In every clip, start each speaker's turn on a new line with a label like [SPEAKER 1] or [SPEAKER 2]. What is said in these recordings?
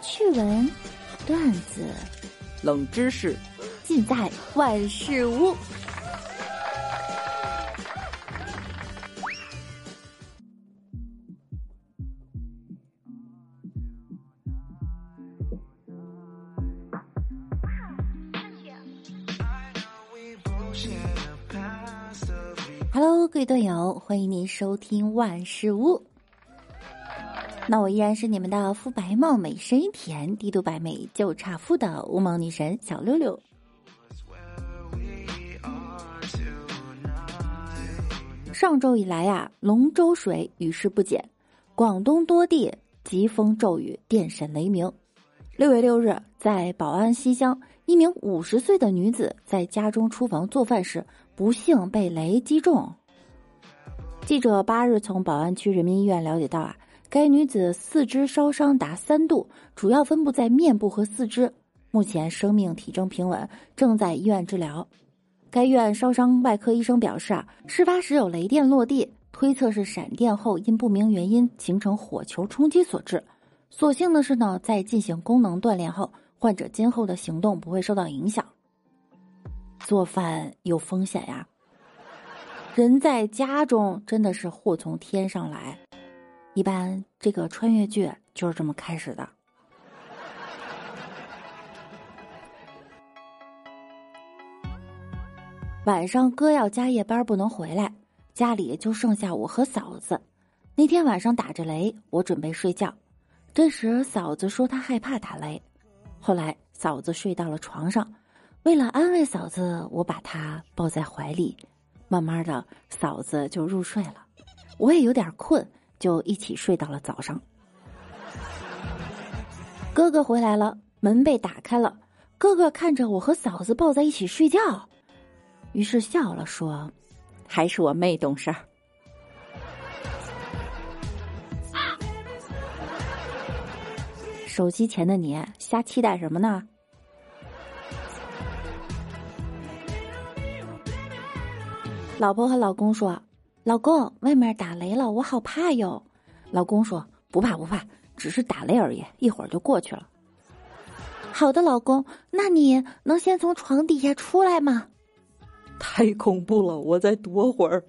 [SPEAKER 1] 趣闻、段子、
[SPEAKER 2] 冷知识，
[SPEAKER 1] 尽在万事屋。Hello，各位队友，欢迎您收听万事屋。那我依然是你们的肤白貌美、声音甜、低度白美就差肤的乌蒙女神小六六。上周以来呀，龙舟水雨势不减，广东多地疾风骤雨，电闪雷鸣。六月六日，在宝安西乡，一名五十岁的女子在家中厨房做饭时，不幸被雷击中。记者八日从宝安区人民医院了解到啊。该女子四肢烧伤达三度，主要分布在面部和四肢，目前生命体征平稳，正在医院治疗。该院烧伤外科医生表示啊，事发时有雷电落地，推测是闪电后因不明原因形成火球冲击所致。所幸的是呢，在进行功能锻炼后，患者今后的行动不会受到影响。做饭有风险呀，人在家中真的是祸从天上来。一般这个穿越剧就是这么开始的。晚上哥要加夜班不能回来，家里就剩下我和嫂子。那天晚上打着雷，我准备睡觉，这时嫂子说她害怕打雷。后来嫂子睡到了床上，为了安慰嫂子，我把她抱在怀里，慢慢的嫂子就入睡了，我也有点困。就一起睡到了早上。哥哥回来了，门被打开了。哥哥看着我和嫂子抱在一起睡觉，于是笑了，说：“还是我妹懂事儿。”手机前的你瞎期待什么呢？老婆和老公说。老公，外面打雷了，我好怕哟。老公说：“不怕不怕，只是打雷而已，一会儿就过去了。”好的，老公，那你能先从床底下出来吗？
[SPEAKER 2] 太恐怖了，我再躲会儿。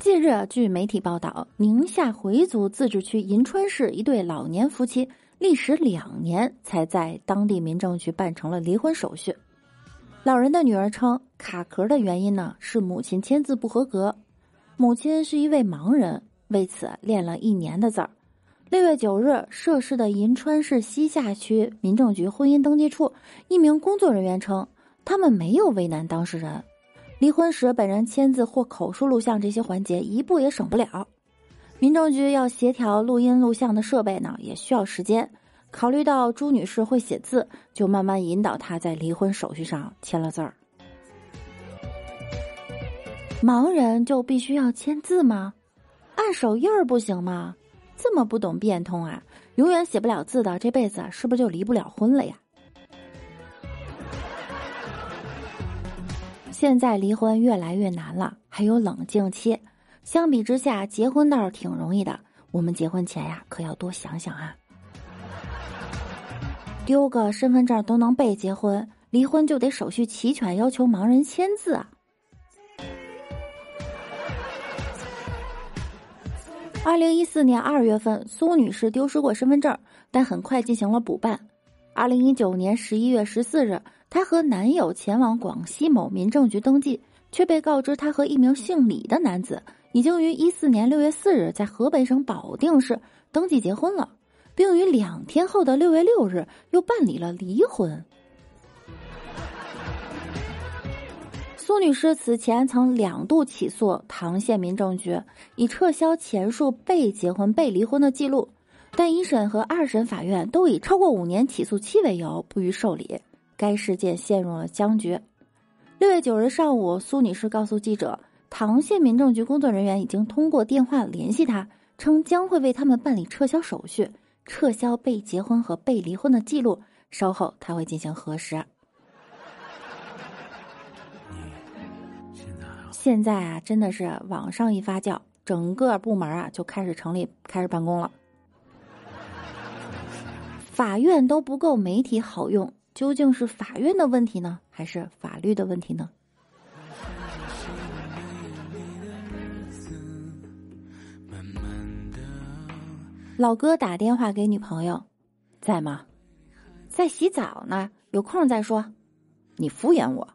[SPEAKER 1] 近日，据媒体报道，宁夏回族自治区银川市一对老年夫妻。历时两年才在当地民政局办成了离婚手续。老人的女儿称，卡壳的原因呢是母亲签字不合格。母亲是一位盲人，为此练了一年的字儿。六月九日，涉事的银川市西夏区民政局婚姻登记处一名工作人员称，他们没有为难当事人，离婚时本人签字或口述录像这些环节一步也省不了。民政局要协调录音录像的设备呢，也需要时间。考虑到朱女士会写字，就慢慢引导她在离婚手续上签了字儿。盲人就必须要签字吗？按手印儿不行吗？这么不懂变通啊！永远写不了字的，这辈子是不是就离不了婚了呀？现在离婚越来越难了，还有冷静期。相比之下，结婚倒是挺容易的。我们结婚前呀，可要多想想啊。丢个身份证都能被结婚，离婚就得手续齐全，要求盲人签字啊。二零一四年二月份，苏女士丢失过身份证，但很快进行了补办。二零一九年十一月十四日，她和男友前往广西某民政局登记，却被告知她和一名姓李的男子。已经于一四年六月四日在河北省保定市登记结婚了，并于两天后的六月六日又办理了离婚。苏女士此前曾两度起诉唐县民政局，以撤销前述被结婚被离婚的记录，但一审和二审法院都以超过五年起诉期为由不予受理，该事件陷入了僵局。六月九日上午，苏女士告诉记者。唐县民政局工作人员已经通过电话联系她，称将会为他们办理撤销手续，撤销被结婚和被离婚的记录。稍后他会进行核实。现在啊，真的是网上一发酵，整个部门啊就开始成立，开始办公了。法院都不够媒体好用，究竟是法院的问题呢，还是法律的问题呢？老哥打电话给女朋友，在吗？在洗澡呢，有空再说。你敷衍我，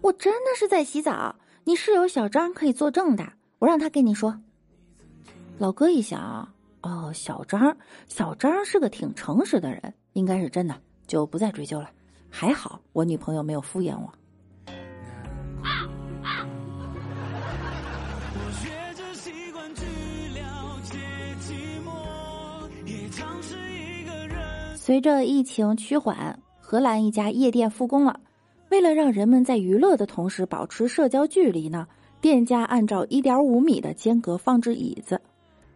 [SPEAKER 1] 我真的是在洗澡。你室友小张可以作证的，我让他跟你说。老哥一想，哦，小张，小张是个挺诚实的人，应该是真的，就不再追究了。还好我女朋友没有敷衍我。随着疫情趋缓，荷兰一家夜店复工了。为了让人们在娱乐的同时保持社交距离呢，店家按照一点五米的间隔放置椅子，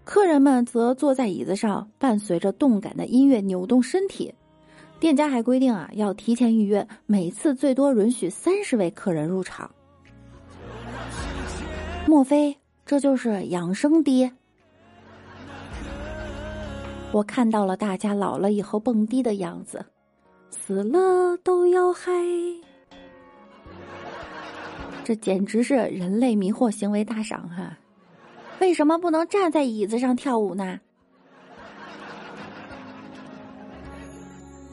[SPEAKER 1] 客人们则坐在椅子上，伴随着动感的音乐扭动身体。店家还规定啊，要提前预约，每次最多允许三十位客人入场。莫非这就是养生爹？我看到了大家老了以后蹦迪的样子，死了都要嗨，这简直是人类迷惑行为大赏哈！为什么不能站在椅子上跳舞呢？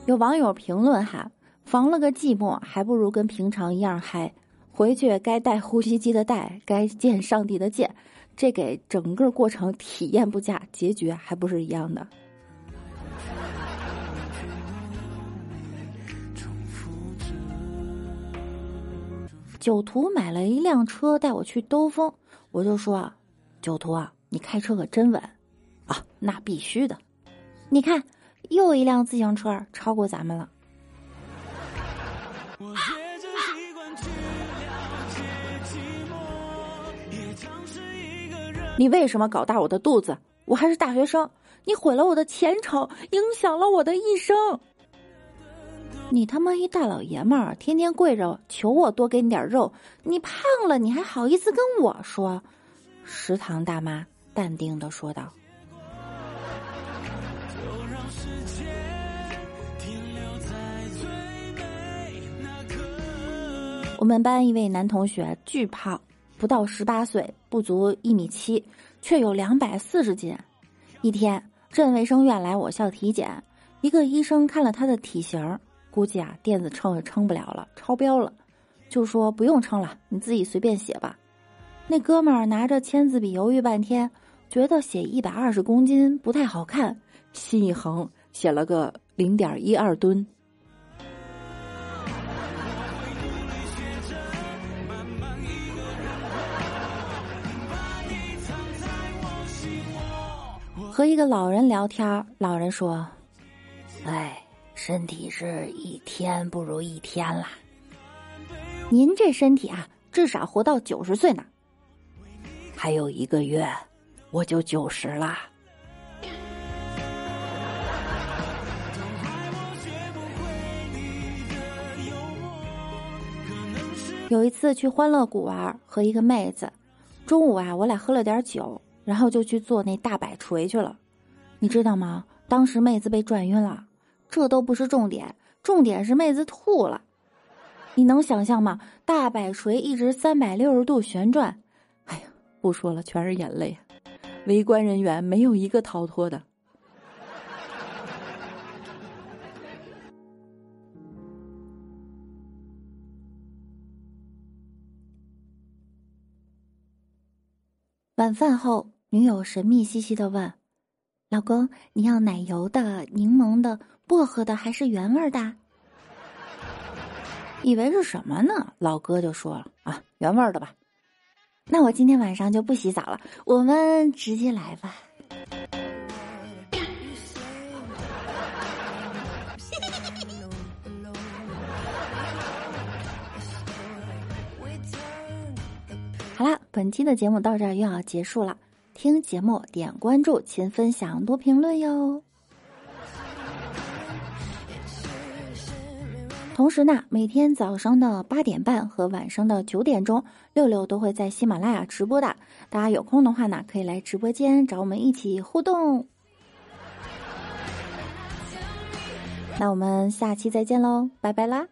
[SPEAKER 1] 有网友评论哈，防了个寂寞，还不如跟平常一样嗨。回去该带呼吸机的带，该见上帝的见，这给整个过程体验不佳，结局还不是一样的。九图买了一辆车带我去兜风，我就说：“九图啊，你开车可真稳啊！”那必须的，你看，又一辆自行车超过咱们了。你为什么搞大我的肚子？我还是大学生，你毁了我的前程，影响了我的一生。你他妈一大老爷们儿，天天跪着求我多给你点肉。你胖了，你还好意思跟我说？食堂大妈淡定的说道。我们班一位男同学巨胖，不到十八岁，不足一米七，却有两百四十斤。一天，镇卫生院来我校体检，一个医生看了他的体型。估计啊，电子秤也称不了了，超标了，就说不用称了，你自己随便写吧。那哥们儿拿着签字笔犹豫半天，觉得写一百二十公斤不太好看，心一横，写了个零点一二吨。和一个老人聊天，老人说：“哎。”身体是一天不如一天啦。您这身体啊，至少活到九十岁呢。还有一个月，我就九十啦。有一次去欢乐谷玩，和一个妹子，中午啊，我俩喝了点酒，然后就去做那大摆锤去了。你知道吗？当时妹子被转晕了。这都不是重点，重点是妹子吐了。你能想象吗？大摆锤一直三百六十度旋转，哎呀，不说了，全是眼泪。围观人员没有一个逃脱的。晚饭后，女友神秘兮兮的问：“老公，你要奶油的、柠檬的？”薄荷的还是原味的？以为是什么呢？老哥就说了啊，原味的吧。那我今天晚上就不洗澡了，我们直接来吧。好了，本期的节目到这儿又要结束了。听节目点关注，勤分享多评论哟。同时呢，每天早上的八点半和晚上的九点钟，六六都会在喜马拉雅直播的。大家有空的话呢，可以来直播间找我们一起互动。那我们下期再见喽，拜拜啦！